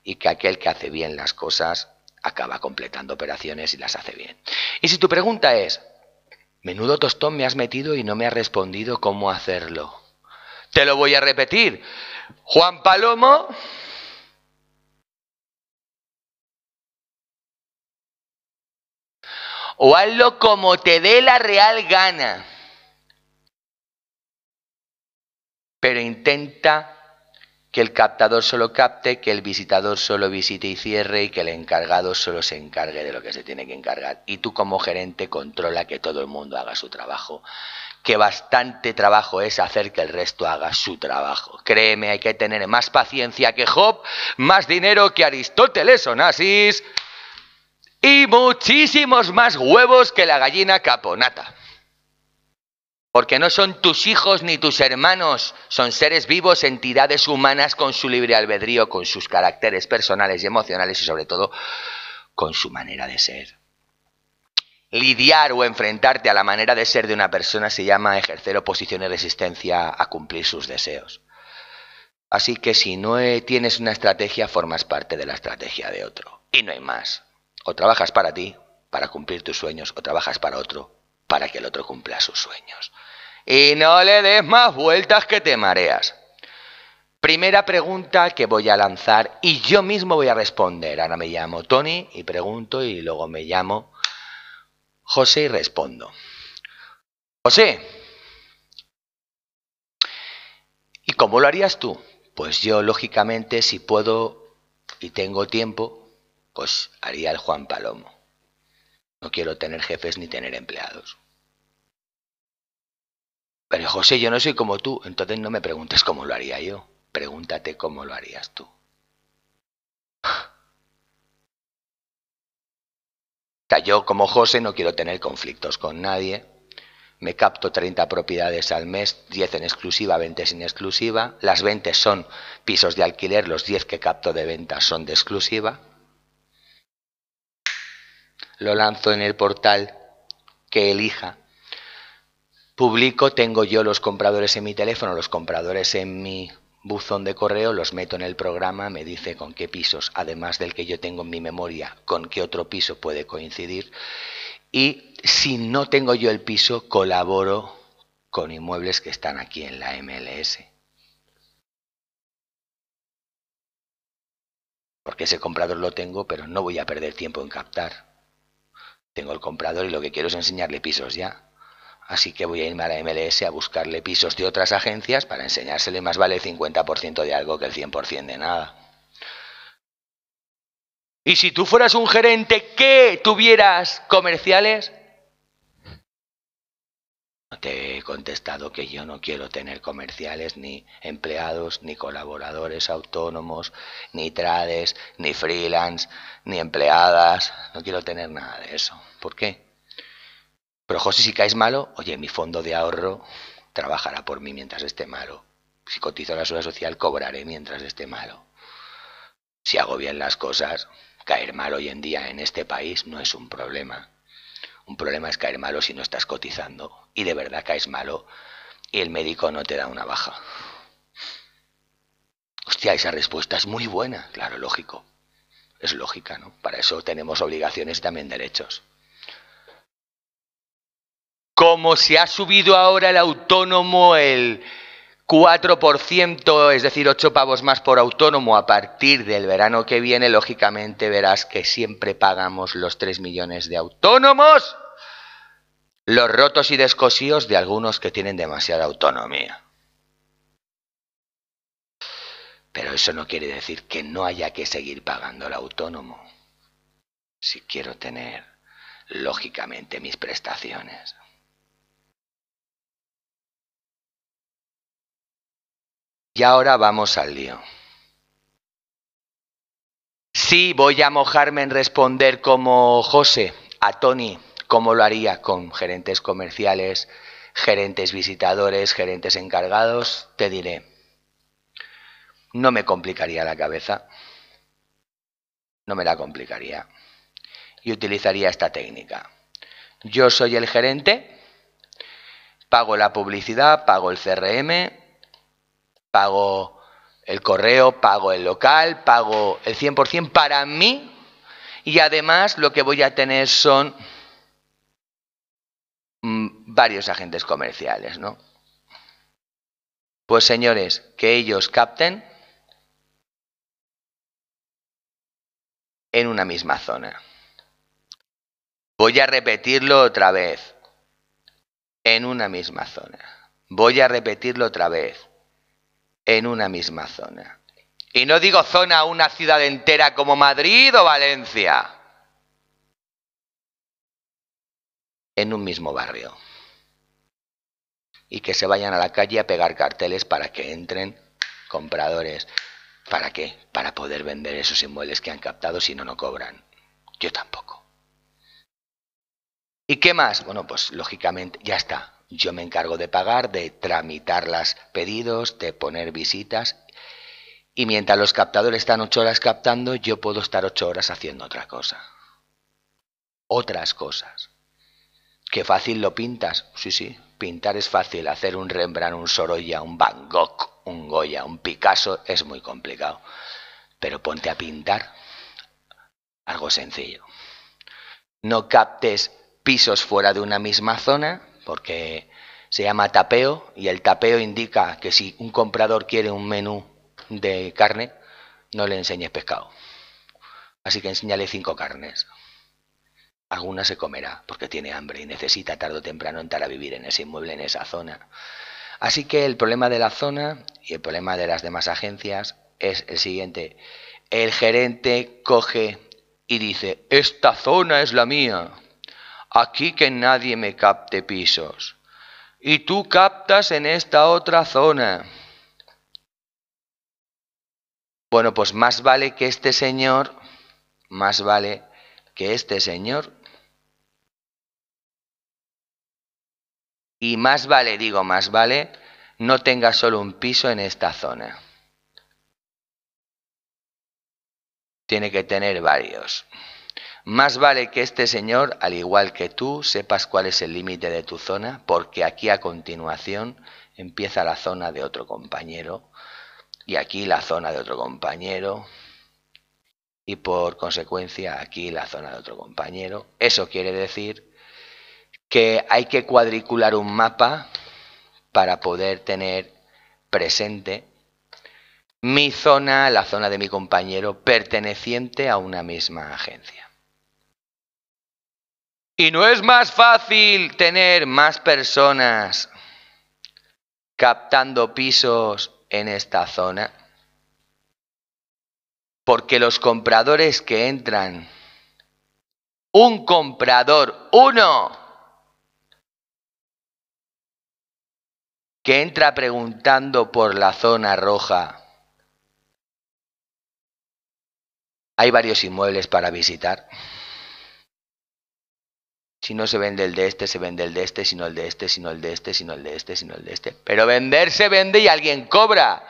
y que aquel que hace bien las cosas acaba completando operaciones y las hace bien. Y si tu pregunta es, menudo tostón me has metido y no me has respondido cómo hacerlo, te lo voy a repetir. Juan Palomo o hazlo como te dé la real gana. pero intenta que el captador solo capte, que el visitador solo visite y cierre y que el encargado solo se encargue de lo que se tiene que encargar. Y tú como gerente controla que todo el mundo haga su trabajo. Que bastante trabajo es hacer que el resto haga su trabajo. Créeme, hay que tener más paciencia que Job, más dinero que Aristóteles o Nasis y muchísimos más huevos que la gallina caponata. Porque no son tus hijos ni tus hermanos, son seres vivos, entidades humanas con su libre albedrío, con sus caracteres personales y emocionales y sobre todo con su manera de ser. Lidiar o enfrentarte a la manera de ser de una persona se llama ejercer oposición y resistencia a cumplir sus deseos. Así que si no tienes una estrategia, formas parte de la estrategia de otro. Y no hay más. O trabajas para ti, para cumplir tus sueños, o trabajas para otro, para que el otro cumpla sus sueños. Y no le des más vueltas que te mareas. Primera pregunta que voy a lanzar y yo mismo voy a responder. Ahora me llamo Tony y pregunto y luego me llamo José y respondo. José, ¿y cómo lo harías tú? Pues yo, lógicamente, si puedo y tengo tiempo, pues haría el Juan Palomo. No quiero tener jefes ni tener empleados. Pero José, yo no soy como tú, entonces no me preguntes cómo lo haría yo. Pregúntate cómo lo harías tú. yo como José no quiero tener conflictos con nadie. Me capto 30 propiedades al mes, 10 en exclusiva, 20 sin exclusiva. Las 20 son pisos de alquiler, los 10 que capto de venta son de exclusiva. Lo lanzo en el portal que elija publico, tengo yo los compradores en mi teléfono, los compradores en mi buzón de correo, los meto en el programa, me dice con qué pisos, además del que yo tengo en mi memoria, con qué otro piso puede coincidir. Y si no tengo yo el piso, colaboro con inmuebles que están aquí en la MLS. Porque ese comprador lo tengo, pero no voy a perder tiempo en captar. Tengo el comprador y lo que quiero es enseñarle pisos ya. Así que voy a irme a la MLS a buscarle pisos de otras agencias para enseñársele más vale el 50% de algo que el 100% de nada. Y si tú fueras un gerente que tuvieras comerciales, te he contestado que yo no quiero tener comerciales, ni empleados, ni colaboradores autónomos, ni trades, ni freelance, ni empleadas. No quiero tener nada de eso. ¿Por qué? Pero José, si caes malo, oye, mi fondo de ahorro trabajará por mí mientras esté malo. Si cotizo la seguridad social, cobraré mientras esté malo. Si hago bien las cosas, caer mal hoy en día en este país no es un problema. Un problema es caer malo si no estás cotizando. Y de verdad caes malo y el médico no te da una baja. Hostia, esa respuesta es muy buena. Claro, lógico. Es lógica, ¿no? Para eso tenemos obligaciones y también derechos. Como se ha subido ahora el autónomo el 4%, es decir, 8 pavos más por autónomo a partir del verano que viene, lógicamente verás que siempre pagamos los 3 millones de autónomos, los rotos y descosíos de algunos que tienen demasiada autonomía. Pero eso no quiere decir que no haya que seguir pagando el autónomo. Si quiero tener, lógicamente, mis prestaciones. Y ahora vamos al lío. Sí, voy a mojarme en responder como José a Tony, como lo haría con gerentes comerciales, gerentes visitadores, gerentes encargados, te diré, no me complicaría la cabeza, no me la complicaría y utilizaría esta técnica. Yo soy el gerente, pago la publicidad, pago el CRM, pago el correo, pago el local, pago el 100% para mí y además lo que voy a tener son mm, varios agentes comerciales, ¿no? Pues señores, que ellos capten en una misma zona. Voy a repetirlo otra vez. En una misma zona. Voy a repetirlo otra vez en una misma zona. Y no digo zona una ciudad entera como Madrid o Valencia. En un mismo barrio. Y que se vayan a la calle a pegar carteles para que entren compradores. ¿Para qué? Para poder vender esos inmuebles que han captado si no, no cobran. Yo tampoco. ¿Y qué más? Bueno, pues lógicamente ya está. Yo me encargo de pagar, de tramitar los pedidos, de poner visitas. Y mientras los captadores están ocho horas captando, yo puedo estar ocho horas haciendo otra cosa. Otras cosas. ¿Qué fácil lo pintas? Sí, sí, pintar es fácil. Hacer un Rembrandt, un Sorolla, un Van Gogh, un Goya, un Picasso es muy complicado. Pero ponte a pintar algo sencillo. No captes pisos fuera de una misma zona porque se llama tapeo y el tapeo indica que si un comprador quiere un menú de carne, no le enseñes pescado. Así que enséñale cinco carnes. Alguna se comerá porque tiene hambre y necesita tarde o temprano entrar a vivir en ese inmueble, en esa zona. Así que el problema de la zona y el problema de las demás agencias es el siguiente. El gerente coge y dice, esta zona es la mía aquí que nadie me capte pisos. Y tú captas en esta otra zona. Bueno, pues más vale que este señor, más vale que este señor, y más vale, digo, más vale, no tenga solo un piso en esta zona. Tiene que tener varios. Más vale que este señor, al igual que tú, sepas cuál es el límite de tu zona, porque aquí a continuación empieza la zona de otro compañero y aquí la zona de otro compañero y por consecuencia aquí la zona de otro compañero. Eso quiere decir que hay que cuadricular un mapa para poder tener presente mi zona, la zona de mi compañero, perteneciente a una misma agencia. Y no es más fácil tener más personas captando pisos en esta zona. Porque los compradores que entran, un comprador, uno, que entra preguntando por la zona roja, hay varios inmuebles para visitar. Si no se vende el de este, se vende el de este, sino el de este, sino el de este, sino el de este, sino el de este. Pero vender se vende y alguien cobra.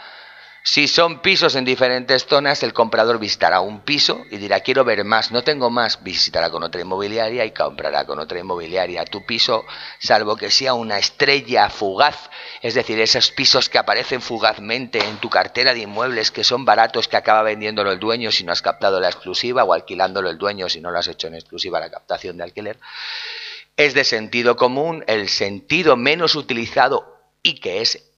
Si son pisos en diferentes zonas, el comprador visitará un piso y dirá, quiero ver más, no tengo más, visitará con otra inmobiliaria y comprará con otra inmobiliaria. Tu piso, salvo que sea una estrella fugaz, es decir, esos pisos que aparecen fugazmente en tu cartera de inmuebles que son baratos que acaba vendiéndolo el dueño si no has captado la exclusiva o alquilándolo el dueño si no lo has hecho en exclusiva la captación de alquiler, es de sentido común, el sentido menos utilizado y que es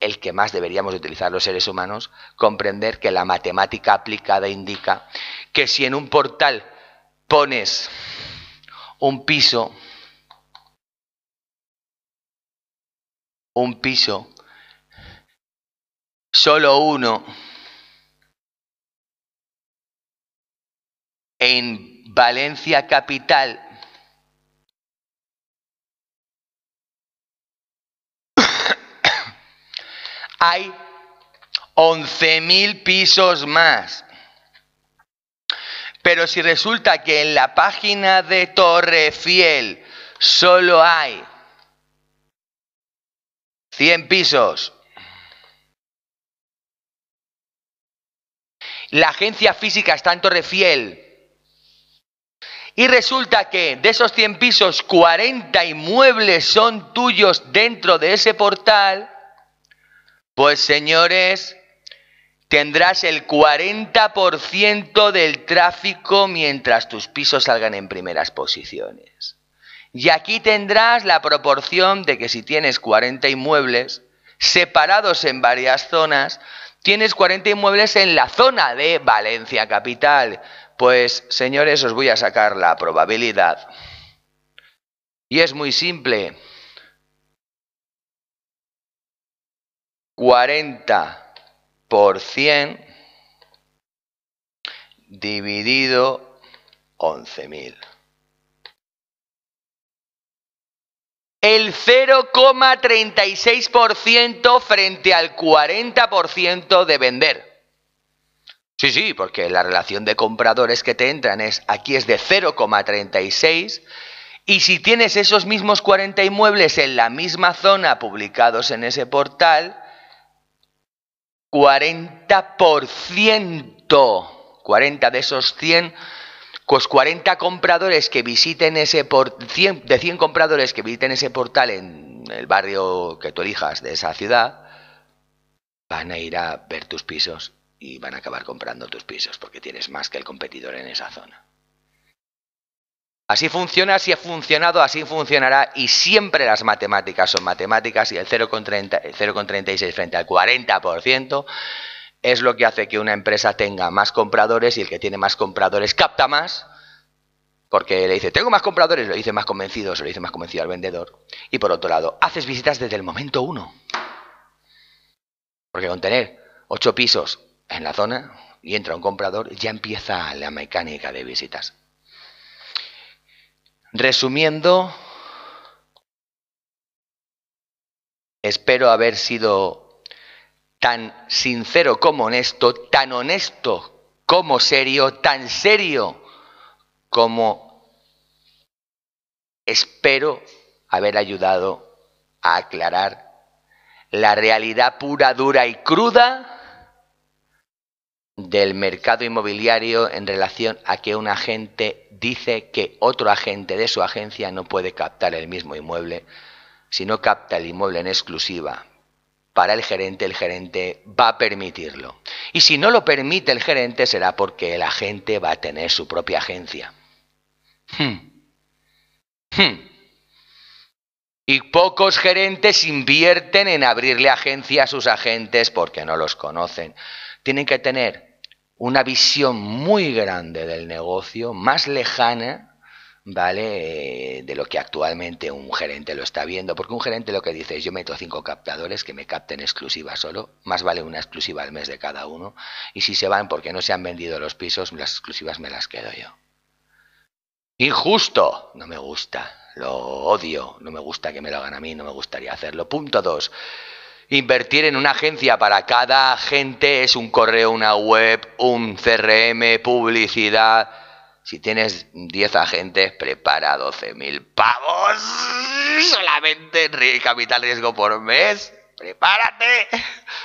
el que más deberíamos utilizar los seres humanos, comprender que la matemática aplicada indica que si en un portal pones un piso, un piso, solo uno, en Valencia capital hay 11.000 pisos más. Pero si resulta que en la página de Torrefiel solo hay 100 pisos, la agencia física está en Torrefiel y resulta que de esos 100 pisos 40 inmuebles son tuyos dentro de ese portal, pues señores, tendrás el 40% del tráfico mientras tus pisos salgan en primeras posiciones. Y aquí tendrás la proporción de que si tienes 40 inmuebles separados en varias zonas, tienes 40 inmuebles en la zona de Valencia Capital. Pues señores, os voy a sacar la probabilidad. Y es muy simple. 40 por 100 dividido 11.000. El 0,36% frente al 40% de vender. Sí, sí, porque la relación de compradores que te entran es aquí es de 0,36 y si tienes esos mismos 40 inmuebles en la misma zona publicados en ese portal, 40%, 40 de esos 100, pues 40 compradores que visiten ese por 100, de 100 compradores que visiten ese portal en el barrio que tú elijas de esa ciudad, van a ir a ver tus pisos y van a acabar comprando tus pisos porque tienes más que el competidor en esa zona. Así funciona, así ha funcionado, así funcionará y siempre las matemáticas son matemáticas y el 0,36 frente al 40% es lo que hace que una empresa tenga más compradores y el que tiene más compradores capta más porque le dice, tengo más compradores, lo dice más convencido, se lo dice más convencido al vendedor. Y por otro lado, haces visitas desde el momento uno. Porque con tener ocho pisos en la zona y entra un comprador, ya empieza la mecánica de visitas. Resumiendo, espero haber sido tan sincero como honesto, tan honesto como serio, tan serio como espero haber ayudado a aclarar la realidad pura, dura y cruda del mercado inmobiliario en relación a que un agente dice que otro agente de su agencia no puede captar el mismo inmueble. Si no capta el inmueble en exclusiva para el gerente, el gerente va a permitirlo. Y si no lo permite el gerente será porque el agente va a tener su propia agencia. Hmm. Hmm. Y pocos gerentes invierten en abrirle agencia a sus agentes porque no los conocen. Tienen que tener una visión muy grande del negocio, más lejana, ¿vale? De lo que actualmente un gerente lo está viendo, porque un gerente lo que dice es yo meto cinco captadores que me capten exclusiva solo, más vale una exclusiva al mes de cada uno, y si se van porque no se han vendido los pisos, las exclusivas me las quedo yo. Injusto, no me gusta, lo odio, no me gusta que me lo hagan a mí, no me gustaría hacerlo. Punto dos. Invertir en una agencia para cada agente es un correo, una web, un CRM, publicidad si tienes 10 agentes, prepara 12.000 pavos solamente en capital riesgo por mes. Prepárate,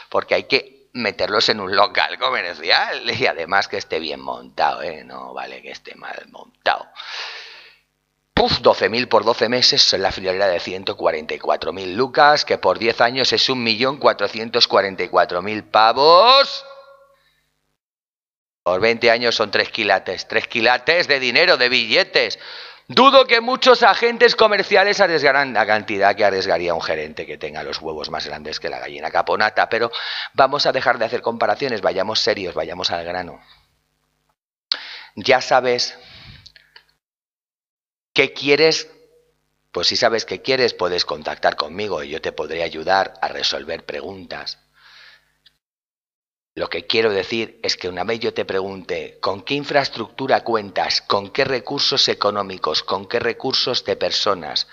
porque hay que meterlos en un local comercial y además que esté bien montado, ¿eh? no vale que esté mal montado. Puf, 12.000 por 12 meses la friolera de 144.000 lucas, que por 10 años es 1.444.000 pavos. Por 20 años son tres quilates, tres quilates de dinero, de billetes. Dudo que muchos agentes comerciales arriesgaran la cantidad que arriesgaría un gerente que tenga los huevos más grandes que la gallina caponata, pero vamos a dejar de hacer comparaciones, vayamos serios, vayamos al grano. Ya sabes qué quieres, pues si sabes qué quieres puedes contactar conmigo y yo te podré ayudar a resolver preguntas. Lo que quiero decir es que una vez yo te pregunte con qué infraestructura cuentas, con qué recursos económicos, con qué recursos de personas,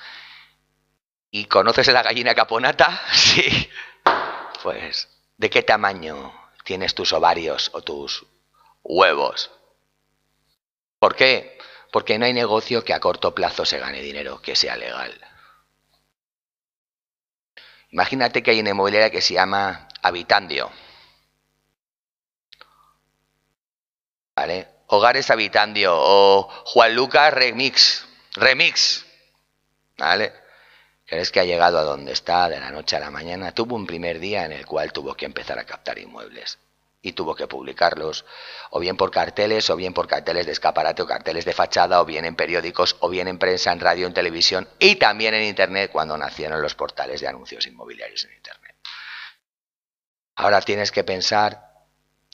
y conoces la gallina caponata, sí, pues, ¿de qué tamaño tienes tus ovarios o tus huevos? ¿Por qué? Porque no hay negocio que a corto plazo se gane dinero, que sea legal. Imagínate que hay una inmobiliaria que se llama Habitandio Hogares Habitandio o Juan Lucas Remix. Remix. ¿Vale? ¿Crees que ha llegado a donde está de la noche a la mañana? Tuvo un primer día en el cual tuvo que empezar a captar inmuebles y tuvo que publicarlos, o bien por carteles, o bien por carteles de escaparate o carteles de fachada, o bien en periódicos, o bien en prensa, en radio, en televisión y también en Internet cuando nacieron los portales de anuncios inmobiliarios en Internet. Ahora tienes que pensar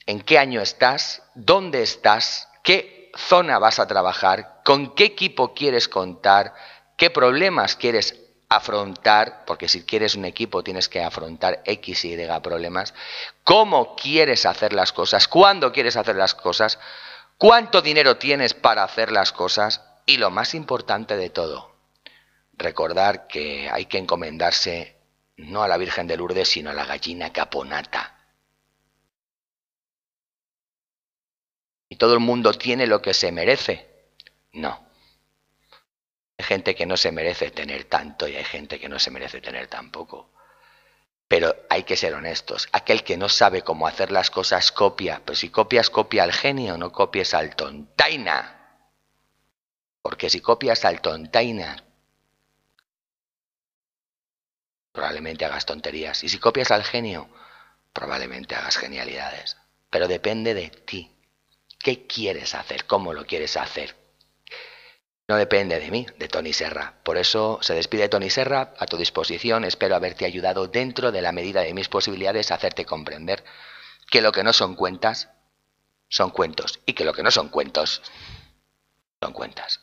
en qué año estás, dónde estás, qué zona vas a trabajar, con qué equipo quieres contar, qué problemas quieres afrontar, porque si quieres un equipo tienes que afrontar X y Y problemas, cómo quieres hacer las cosas, cuándo quieres hacer las cosas, cuánto dinero tienes para hacer las cosas y lo más importante de todo, recordar que hay que encomendarse no a la Virgen de Lourdes, sino a la gallina caponata. Y todo el mundo tiene lo que se merece. No. Hay gente que no se merece tener tanto y hay gente que no se merece tener tan poco. Pero hay que ser honestos. Aquel que no sabe cómo hacer las cosas copia. Pero si copias, copia al genio, no copies al tontaina. Porque si copias al tontaina, probablemente hagas tonterías. Y si copias al genio, probablemente hagas genialidades. Pero depende de ti. ¿Qué quieres hacer? ¿Cómo lo quieres hacer? No depende de mí, de Tony Serra. Por eso se despide Tony Serra, a tu disposición. Espero haberte ayudado dentro de la medida de mis posibilidades a hacerte comprender que lo que no son cuentas son cuentos y que lo que no son cuentos son cuentas.